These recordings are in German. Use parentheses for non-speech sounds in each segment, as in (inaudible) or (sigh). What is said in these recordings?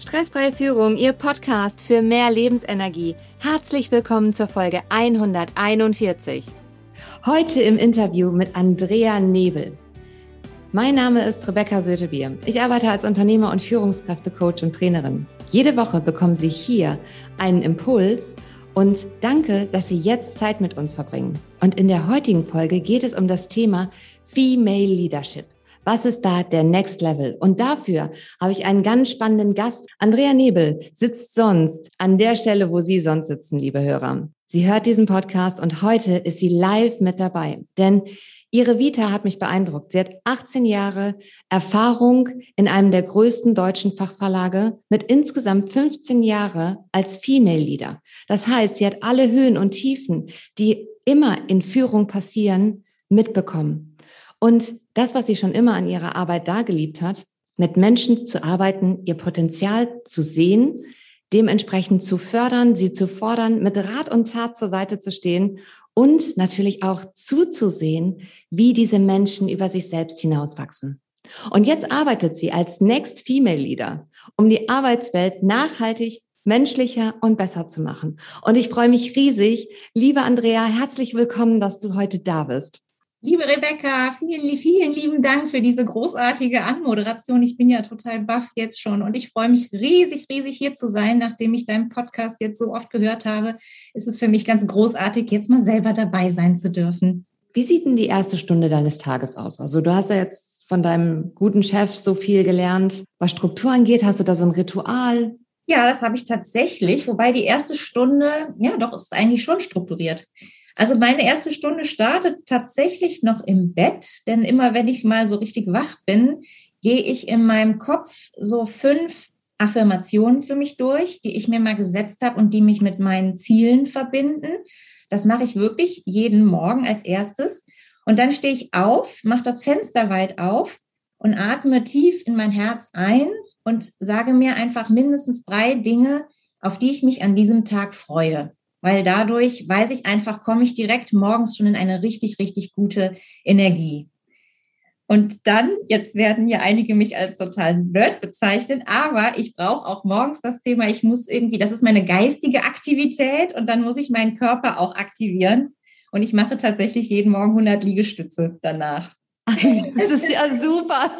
Stressfreie Führung, Ihr Podcast für mehr Lebensenergie. Herzlich willkommen zur Folge 141. Heute im Interview mit Andrea Nebel. Mein Name ist Rebecca Sötebier. Ich arbeite als Unternehmer und Führungskräftecoach und Trainerin. Jede Woche bekommen Sie hier einen Impuls und danke, dass Sie jetzt Zeit mit uns verbringen. Und in der heutigen Folge geht es um das Thema Female Leadership. Was ist da der Next Level? Und dafür habe ich einen ganz spannenden Gast. Andrea Nebel sitzt sonst an der Stelle, wo Sie sonst sitzen, liebe Hörer. Sie hört diesen Podcast und heute ist sie live mit dabei. Denn Ihre Vita hat mich beeindruckt. Sie hat 18 Jahre Erfahrung in einem der größten deutschen Fachverlage mit insgesamt 15 Jahre als Female Leader. Das heißt, sie hat alle Höhen und Tiefen, die immer in Führung passieren, mitbekommen. Und das, was sie schon immer an ihrer Arbeit dargeliebt hat, mit Menschen zu arbeiten, ihr Potenzial zu sehen, dementsprechend zu fördern, sie zu fordern, mit Rat und Tat zur Seite zu stehen und natürlich auch zuzusehen, wie diese Menschen über sich selbst hinauswachsen. Und jetzt arbeitet sie als Next Female Leader, um die Arbeitswelt nachhaltig menschlicher und besser zu machen. Und ich freue mich riesig. Liebe Andrea, herzlich willkommen, dass du heute da bist. Liebe Rebecca, vielen, vielen lieben Dank für diese großartige Anmoderation. Ich bin ja total baff jetzt schon und ich freue mich riesig, riesig hier zu sein. Nachdem ich deinen Podcast jetzt so oft gehört habe, ist es für mich ganz großartig, jetzt mal selber dabei sein zu dürfen. Wie sieht denn die erste Stunde deines Tages aus? Also du hast ja jetzt von deinem guten Chef so viel gelernt. Was Struktur angeht, hast du da so ein Ritual? Ja, das habe ich tatsächlich, wobei die erste Stunde, ja, doch ist eigentlich schon strukturiert. Also meine erste Stunde startet tatsächlich noch im Bett, denn immer wenn ich mal so richtig wach bin, gehe ich in meinem Kopf so fünf Affirmationen für mich durch, die ich mir mal gesetzt habe und die mich mit meinen Zielen verbinden. Das mache ich wirklich jeden Morgen als erstes. Und dann stehe ich auf, mache das Fenster weit auf und atme tief in mein Herz ein und sage mir einfach mindestens drei Dinge, auf die ich mich an diesem Tag freue weil dadurch weiß ich einfach, komme ich direkt morgens schon in eine richtig, richtig gute Energie. Und dann, jetzt werden ja einige mich als total Nerd bezeichnen, aber ich brauche auch morgens das Thema, ich muss irgendwie, das ist meine geistige Aktivität und dann muss ich meinen Körper auch aktivieren. Und ich mache tatsächlich jeden Morgen 100 Liegestütze danach. (laughs) Das ist ja super.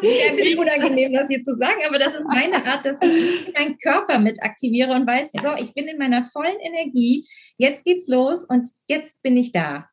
Ist ein bisschen unangenehm, das hier zu sagen, aber das ist meine Art, dass ich meinen Körper mit aktiviere und weiß, ja. so, ich bin in meiner vollen Energie, jetzt geht's los und jetzt bin ich da.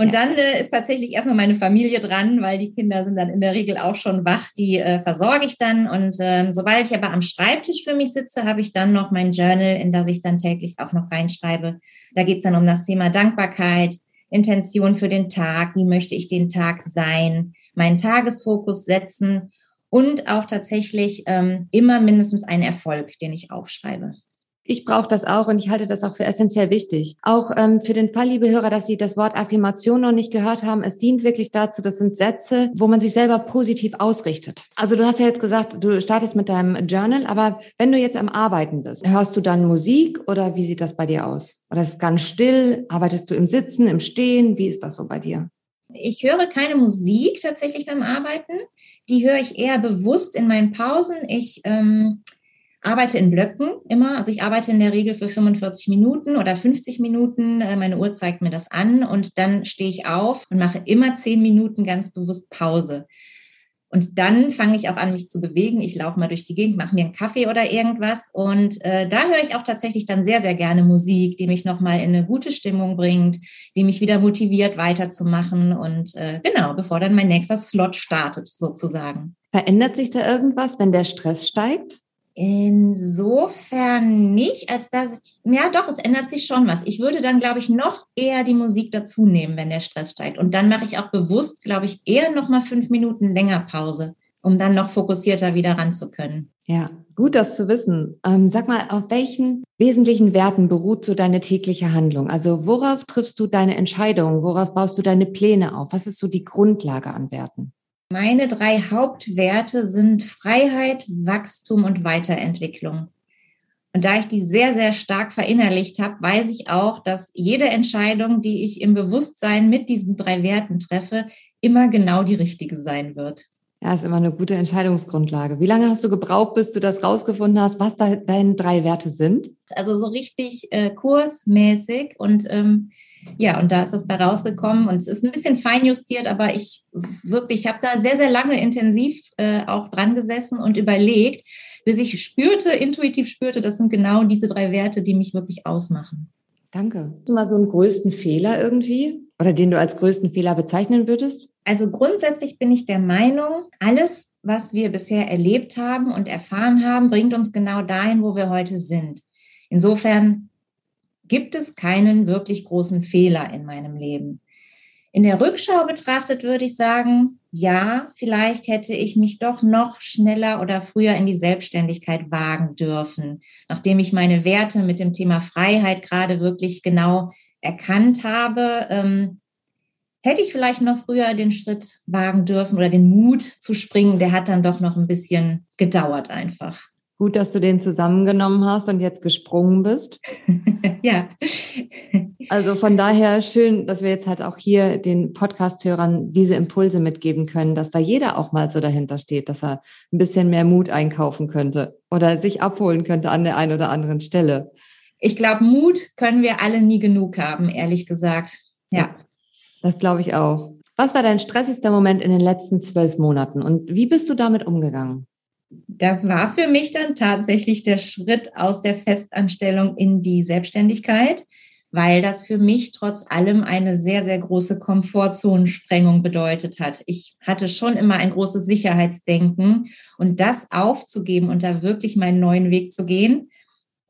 Und ja. dann äh, ist tatsächlich erstmal meine Familie dran, weil die Kinder sind dann in der Regel auch schon wach, die äh, versorge ich dann. Und ähm, sobald ich aber am Schreibtisch für mich sitze, habe ich dann noch mein Journal, in das ich dann täglich auch noch reinschreibe. Da geht es dann um das Thema Dankbarkeit, Intention für den Tag, wie möchte ich den Tag sein, meinen Tagesfokus setzen und auch tatsächlich ähm, immer mindestens einen Erfolg, den ich aufschreibe. Ich brauche das auch und ich halte das auch für essentiell wichtig. Auch ähm, für den Fall, liebe Hörer, dass Sie das Wort Affirmation noch nicht gehört haben. Es dient wirklich dazu, das sind Sätze, wo man sich selber positiv ausrichtet. Also du hast ja jetzt gesagt, du startest mit deinem Journal, aber wenn du jetzt am Arbeiten bist, hörst du dann Musik oder wie sieht das bei dir aus? Oder ist es ganz still? Arbeitest du im Sitzen, im Stehen? Wie ist das so bei dir? Ich höre keine Musik tatsächlich beim Arbeiten. Die höre ich eher bewusst in meinen Pausen. Ich ähm, arbeite in Blöcken immer. Also ich arbeite in der Regel für 45 Minuten oder 50 Minuten. Äh, meine Uhr zeigt mir das an und dann stehe ich auf und mache immer 10 Minuten ganz bewusst Pause. Und dann fange ich auch an, mich zu bewegen. Ich laufe mal durch die Gegend, mache mir einen Kaffee oder irgendwas. Und äh, da höre ich auch tatsächlich dann sehr, sehr gerne Musik, die mich nochmal in eine gute Stimmung bringt, die mich wieder motiviert, weiterzumachen. Und äh, genau, bevor dann mein nächster Slot startet, sozusagen. Verändert sich da irgendwas, wenn der Stress steigt? Insofern nicht, als dass, ja doch, es ändert sich schon was. Ich würde dann, glaube ich, noch eher die Musik dazu nehmen, wenn der Stress steigt. Und dann mache ich auch bewusst, glaube ich, eher noch mal fünf Minuten länger Pause, um dann noch fokussierter wieder ran zu können. Ja, gut, das zu wissen. Ähm, sag mal, auf welchen wesentlichen Werten beruht so deine tägliche Handlung? Also worauf triffst du deine Entscheidungen? Worauf baust du deine Pläne auf? Was ist so die Grundlage an Werten? Meine drei Hauptwerte sind Freiheit, Wachstum und Weiterentwicklung. Und da ich die sehr, sehr stark verinnerlicht habe, weiß ich auch, dass jede Entscheidung, die ich im Bewusstsein mit diesen drei Werten treffe, immer genau die richtige sein wird. Ja, ist immer eine gute Entscheidungsgrundlage. Wie lange hast du gebraucht, bis du das rausgefunden hast, was da deine drei Werte sind? Also so richtig äh, kursmäßig und ähm, ja, und da ist das bei rausgekommen und es ist ein bisschen feinjustiert, aber ich wirklich, ich habe da sehr, sehr lange intensiv äh, auch dran gesessen und überlegt, bis ich spürte, intuitiv spürte, das sind genau diese drei Werte, die mich wirklich ausmachen. Danke. Hast du mal so einen größten Fehler irgendwie oder den du als größten Fehler bezeichnen würdest? Also grundsätzlich bin ich der Meinung, alles, was wir bisher erlebt haben und erfahren haben, bringt uns genau dahin, wo wir heute sind. Insofern gibt es keinen wirklich großen Fehler in meinem Leben. In der Rückschau betrachtet würde ich sagen, ja, vielleicht hätte ich mich doch noch schneller oder früher in die Selbstständigkeit wagen dürfen, nachdem ich meine Werte mit dem Thema Freiheit gerade wirklich genau erkannt habe. Ähm, hätte ich vielleicht noch früher den Schritt wagen dürfen oder den Mut zu springen, der hat dann doch noch ein bisschen gedauert einfach. Gut, dass du den zusammengenommen hast und jetzt gesprungen bist. (laughs) ja. Also von daher schön, dass wir jetzt halt auch hier den Podcast-Hörern diese Impulse mitgeben können, dass da jeder auch mal so dahinter steht, dass er ein bisschen mehr Mut einkaufen könnte oder sich abholen könnte an der einen oder anderen Stelle. Ich glaube, Mut können wir alle nie genug haben, ehrlich gesagt. Ja. Das glaube ich auch. Was war dein stressigster Moment in den letzten zwölf Monaten und wie bist du damit umgegangen? Das war für mich dann tatsächlich der Schritt aus der Festanstellung in die Selbstständigkeit, weil das für mich trotz allem eine sehr, sehr große Komfortzonensprengung bedeutet hat. Ich hatte schon immer ein großes Sicherheitsdenken und das aufzugeben und da wirklich meinen neuen Weg zu gehen,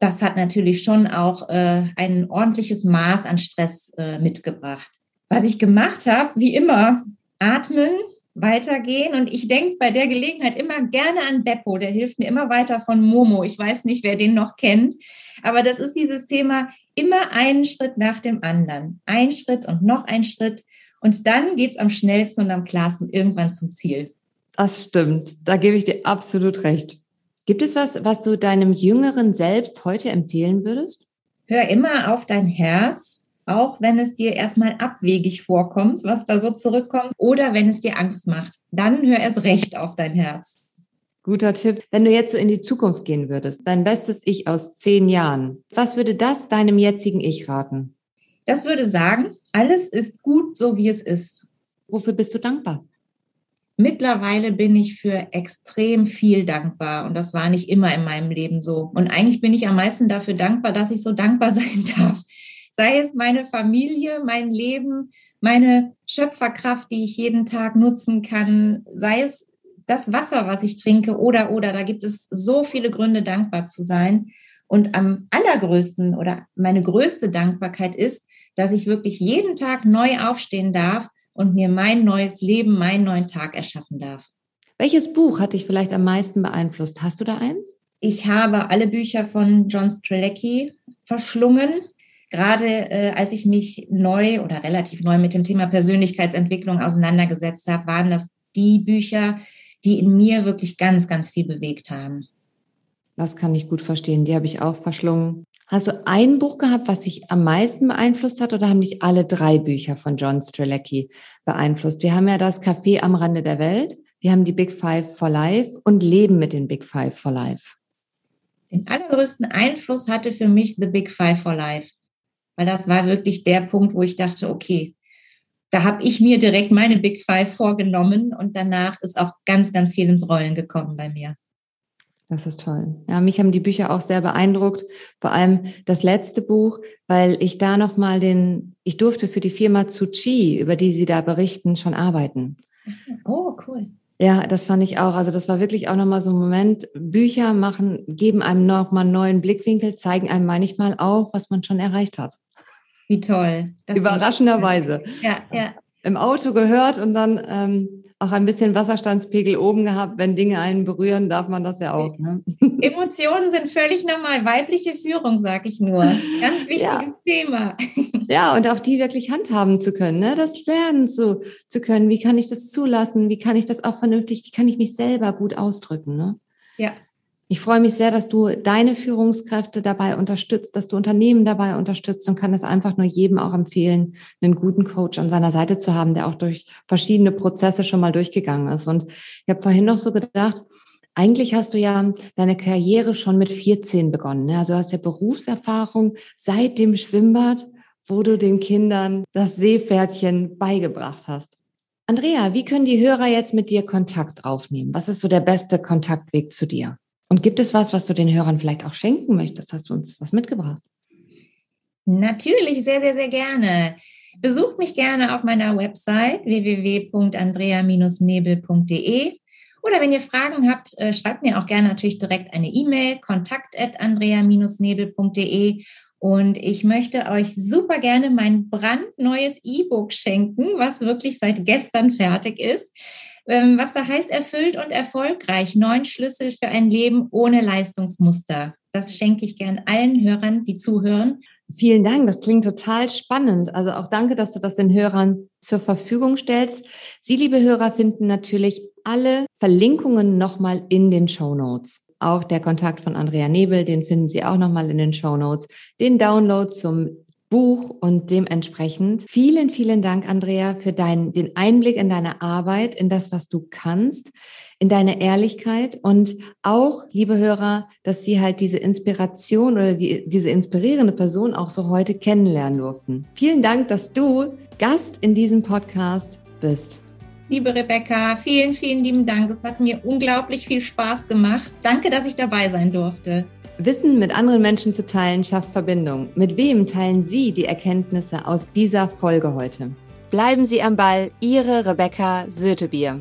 das hat natürlich schon auch äh, ein ordentliches Maß an Stress äh, mitgebracht. Was ich gemacht habe, wie immer, atmen, weitergehen. Und ich denke bei der Gelegenheit immer gerne an Beppo, der hilft mir immer weiter von Momo. Ich weiß nicht, wer den noch kennt, aber das ist dieses Thema immer einen Schritt nach dem anderen. Ein Schritt und noch ein Schritt. Und dann geht es am schnellsten und am klarsten irgendwann zum Ziel. Das stimmt. Da gebe ich dir absolut recht. Gibt es was, was du deinem jüngeren Selbst heute empfehlen würdest? Hör immer auf dein Herz auch wenn es dir erstmal abwegig vorkommt, was da so zurückkommt, oder wenn es dir Angst macht. Dann hör erst recht auf dein Herz. Guter Tipp. Wenn du jetzt so in die Zukunft gehen würdest, dein bestes Ich aus zehn Jahren, was würde das deinem jetzigen Ich raten? Das würde sagen, alles ist gut, so wie es ist. Wofür bist du dankbar? Mittlerweile bin ich für extrem viel dankbar und das war nicht immer in meinem Leben so. Und eigentlich bin ich am meisten dafür dankbar, dass ich so dankbar (laughs) sein darf sei es meine Familie, mein Leben, meine Schöpferkraft, die ich jeden Tag nutzen kann, sei es das Wasser, was ich trinke oder, oder, da gibt es so viele Gründe, dankbar zu sein. Und am allergrößten oder meine größte Dankbarkeit ist, dass ich wirklich jeden Tag neu aufstehen darf und mir mein neues Leben, meinen neuen Tag erschaffen darf. Welches Buch hat dich vielleicht am meisten beeinflusst? Hast du da eins? Ich habe alle Bücher von John Strelecki verschlungen gerade äh, als ich mich neu oder relativ neu mit dem Thema Persönlichkeitsentwicklung auseinandergesetzt habe, waren das die Bücher, die in mir wirklich ganz, ganz viel bewegt haben. Das kann ich gut verstehen. Die habe ich auch verschlungen. Hast du ein Buch gehabt, was dich am meisten beeinflusst hat oder haben dich alle drei Bücher von John Strelecki beeinflusst? Wir haben ja das Café am Rande der Welt, wir haben die Big Five for Life und Leben mit den Big Five for Life. Den allergrößten Einfluss hatte für mich The Big Five for Life weil das war wirklich der Punkt, wo ich dachte, okay, da habe ich mir direkt meine Big Five vorgenommen und danach ist auch ganz, ganz viel ins Rollen gekommen bei mir. Das ist toll. Ja, mich haben die Bücher auch sehr beeindruckt, vor allem das letzte Buch, weil ich da noch mal den, ich durfte für die Firma Tsuchi, über die Sie da berichten, schon arbeiten. Oh, cool. Ja, das fand ich auch. Also das war wirklich auch nochmal so ein Moment. Bücher machen, geben einem nochmal einen neuen Blickwinkel, zeigen einem manchmal auch, was man schon erreicht hat. Wie toll. Das Überraschenderweise. Ja, ja. Im Auto gehört und dann ähm, auch ein bisschen Wasserstandspegel oben gehabt. Wenn Dinge einen berühren, darf man das ja auch. Ne? (laughs) Emotionen sind völlig normal. Weibliche Führung, sag ich nur. Ganz (laughs) wichtiges ja. Thema. (laughs) Ja, und auch die wirklich handhaben zu können, ne? das lernen zu, zu können. Wie kann ich das zulassen? Wie kann ich das auch vernünftig, wie kann ich mich selber gut ausdrücken? Ne? Ja. Ich freue mich sehr, dass du deine Führungskräfte dabei unterstützt, dass du Unternehmen dabei unterstützt und kann es einfach nur jedem auch empfehlen, einen guten Coach an seiner Seite zu haben, der auch durch verschiedene Prozesse schon mal durchgegangen ist. Und ich habe vorhin noch so gedacht, eigentlich hast du ja deine Karriere schon mit 14 begonnen. Ne? Also du hast ja Berufserfahrung seit dem Schwimmbad, wo du den Kindern das Seepferdchen beigebracht hast. Andrea, wie können die Hörer jetzt mit dir Kontakt aufnehmen? Was ist so der beste Kontaktweg zu dir? Und gibt es was, was du den Hörern vielleicht auch schenken möchtest? Hast du uns was mitgebracht? Natürlich, sehr, sehr, sehr gerne. Besucht mich gerne auf meiner Website www.andrea-nebel.de oder wenn ihr Fragen habt, äh, schreibt mir auch gerne natürlich direkt eine E-Mail, kontakt.andrea-nebel.de. Und ich möchte euch super gerne mein brandneues E-Book schenken, was wirklich seit gestern fertig ist. Ähm, was da heißt, erfüllt und erfolgreich. Neun Schlüssel für ein Leben ohne Leistungsmuster. Das schenke ich gern allen Hörern, die zuhören. Vielen Dank, das klingt total spannend. Also auch danke, dass du das den Hörern zur Verfügung stellst. Sie, liebe Hörer, finden natürlich alle Verlinkungen nochmal in den Show Notes. Auch der Kontakt von Andrea Nebel, den finden Sie auch nochmal in den Show Notes. Den Download zum Buch und dementsprechend vielen, vielen Dank, Andrea, für deinen, den Einblick in deine Arbeit, in das, was du kannst, in deine Ehrlichkeit und auch, liebe Hörer, dass Sie halt diese Inspiration oder die, diese inspirierende Person auch so heute kennenlernen durften. Vielen Dank, dass du Gast in diesem Podcast bist. Liebe Rebecca, vielen, vielen lieben Dank. Es hat mir unglaublich viel Spaß gemacht. Danke, dass ich dabei sein durfte. Wissen mit anderen Menschen zu teilen schafft Verbindung. Mit wem teilen Sie die Erkenntnisse aus dieser Folge heute? Bleiben Sie am Ball, Ihre Rebecca Sötebier.